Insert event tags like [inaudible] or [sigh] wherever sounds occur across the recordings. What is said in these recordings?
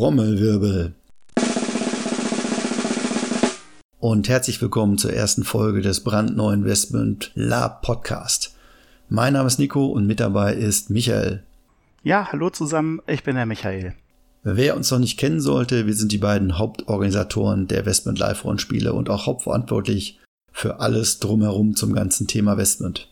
Trommelwirbel. Und herzlich willkommen zur ersten Folge des brandneuen Westmund Lab Podcast. Mein Name ist Nico und mit dabei ist Michael. Ja, hallo zusammen, ich bin der Michael. Wer uns noch nicht kennen sollte, wir sind die beiden Hauptorganisatoren der Westmund Live Rollenspiele und auch hauptverantwortlich für alles drumherum zum ganzen Thema Westmund.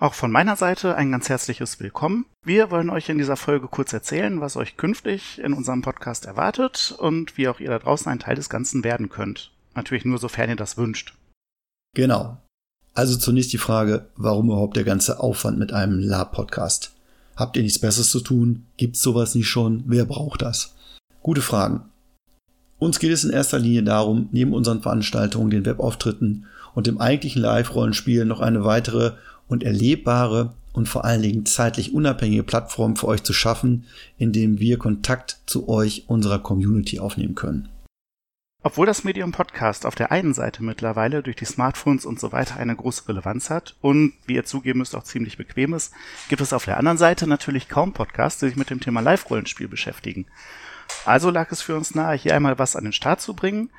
Auch von meiner Seite ein ganz herzliches Willkommen. Wir wollen euch in dieser Folge kurz erzählen, was euch künftig in unserem Podcast erwartet und wie auch ihr da draußen ein Teil des Ganzen werden könnt. Natürlich nur, sofern ihr das wünscht. Genau. Also zunächst die Frage, warum überhaupt der ganze Aufwand mit einem Lab-Podcast? Habt ihr nichts Besseres zu tun? Gibt's sowas nicht schon? Wer braucht das? Gute Fragen. Uns geht es in erster Linie darum, neben unseren Veranstaltungen, den Webauftritten und dem eigentlichen Live-Rollenspiel noch eine weitere und erlebbare und vor allen Dingen zeitlich unabhängige Plattform für euch zu schaffen, in dem wir Kontakt zu euch, unserer Community aufnehmen können. Obwohl das Medium Podcast auf der einen Seite mittlerweile durch die Smartphones und so weiter eine große Relevanz hat und, wie ihr zugeben müsst, auch ziemlich bequem ist, gibt es auf der anderen Seite natürlich kaum Podcasts, die sich mit dem Thema Live-Rollenspiel beschäftigen. Also lag es für uns nahe, hier einmal was an den Start zu bringen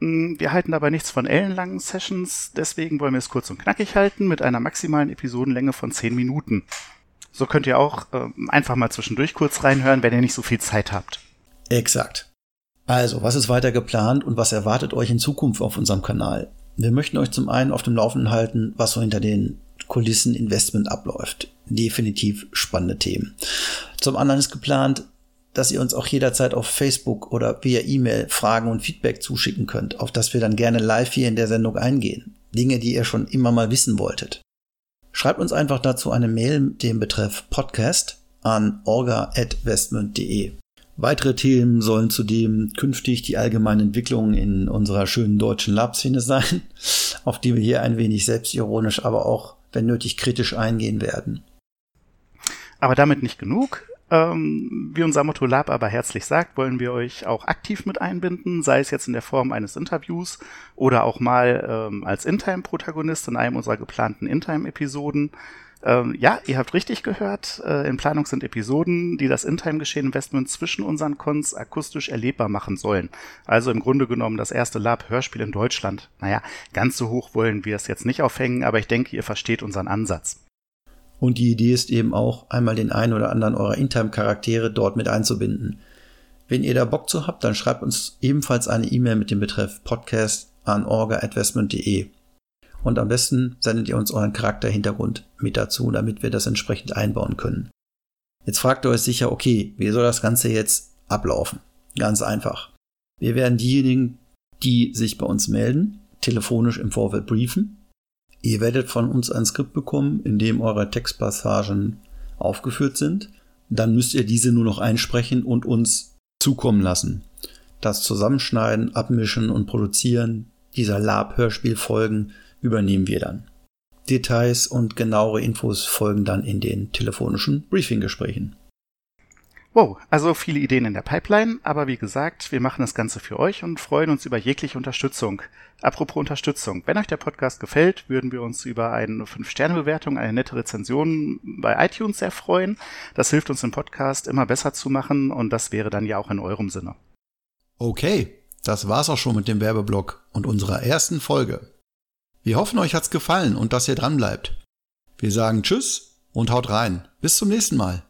wir halten dabei nichts von ellenlangen Sessions, deswegen wollen wir es kurz und knackig halten mit einer maximalen Episodenlänge von 10 Minuten. So könnt ihr auch äh, einfach mal zwischendurch kurz reinhören, wenn ihr nicht so viel Zeit habt. Exakt. Also, was ist weiter geplant und was erwartet euch in Zukunft auf unserem Kanal? Wir möchten euch zum einen auf dem Laufenden halten, was so hinter den Kulissen Investment abläuft. Definitiv spannende Themen. Zum anderen ist geplant, dass ihr uns auch jederzeit auf Facebook oder via E-Mail Fragen und Feedback zuschicken könnt, auf das wir dann gerne live hier in der Sendung eingehen. Dinge, die ihr schon immer mal wissen wolltet. Schreibt uns einfach dazu eine Mail mit dem Betreff Podcast an orga.westmund.de. Weitere Themen sollen zudem künftig die allgemeine Entwicklung in unserer schönen deutschen Lab-Szene sein, [laughs] auf die wir hier ein wenig selbstironisch, aber auch, wenn nötig, kritisch eingehen werden. Aber damit nicht genug. Ähm, wie unser Motto Lab aber herzlich sagt, wollen wir euch auch aktiv mit einbinden, sei es jetzt in der Form eines Interviews oder auch mal ähm, als In-Time-Protagonist in einem unserer geplanten In-Time-Episoden. Ähm, ja, ihr habt richtig gehört. Äh, in Planung sind Episoden, die das In-Time-Geschehen Investment zwischen unseren Cons akustisch erlebbar machen sollen. Also im Grunde genommen das erste Lab-Hörspiel in Deutschland. Naja, ganz so hoch wollen wir es jetzt nicht aufhängen, aber ich denke, ihr versteht unseren Ansatz. Und die Idee ist eben auch, einmal den einen oder anderen eurer Intime-Charaktere dort mit einzubinden. Wenn ihr da Bock zu habt, dann schreibt uns ebenfalls eine E-Mail mit dem Betreff Podcast an orga.investment.de. Und am besten sendet ihr uns euren Charakterhintergrund mit dazu, damit wir das entsprechend einbauen können. Jetzt fragt ihr euch sicher, okay, wie soll das Ganze jetzt ablaufen? Ganz einfach. Wir werden diejenigen, die sich bei uns melden, telefonisch im Vorfeld briefen Ihr werdet von uns ein Skript bekommen, in dem eure Textpassagen aufgeführt sind. Dann müsst ihr diese nur noch einsprechen und uns zukommen lassen. Das Zusammenschneiden, Abmischen und Produzieren dieser Lab-Hörspielfolgen übernehmen wir dann. Details und genauere Infos folgen dann in den telefonischen Briefinggesprächen. Wow, also viele Ideen in der Pipeline, aber wie gesagt, wir machen das Ganze für euch und freuen uns über jegliche Unterstützung. Apropos Unterstützung, wenn euch der Podcast gefällt, würden wir uns über eine 5-Sterne-Bewertung, eine nette Rezension bei iTunes sehr freuen. Das hilft uns im Podcast immer besser zu machen und das wäre dann ja auch in eurem Sinne. Okay, das war's auch schon mit dem Werbeblock und unserer ersten Folge. Wir hoffen, euch hat's gefallen und dass ihr dran bleibt. Wir sagen Tschüss und haut rein. Bis zum nächsten Mal.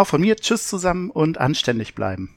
Auch von mir Tschüss zusammen und anständig bleiben.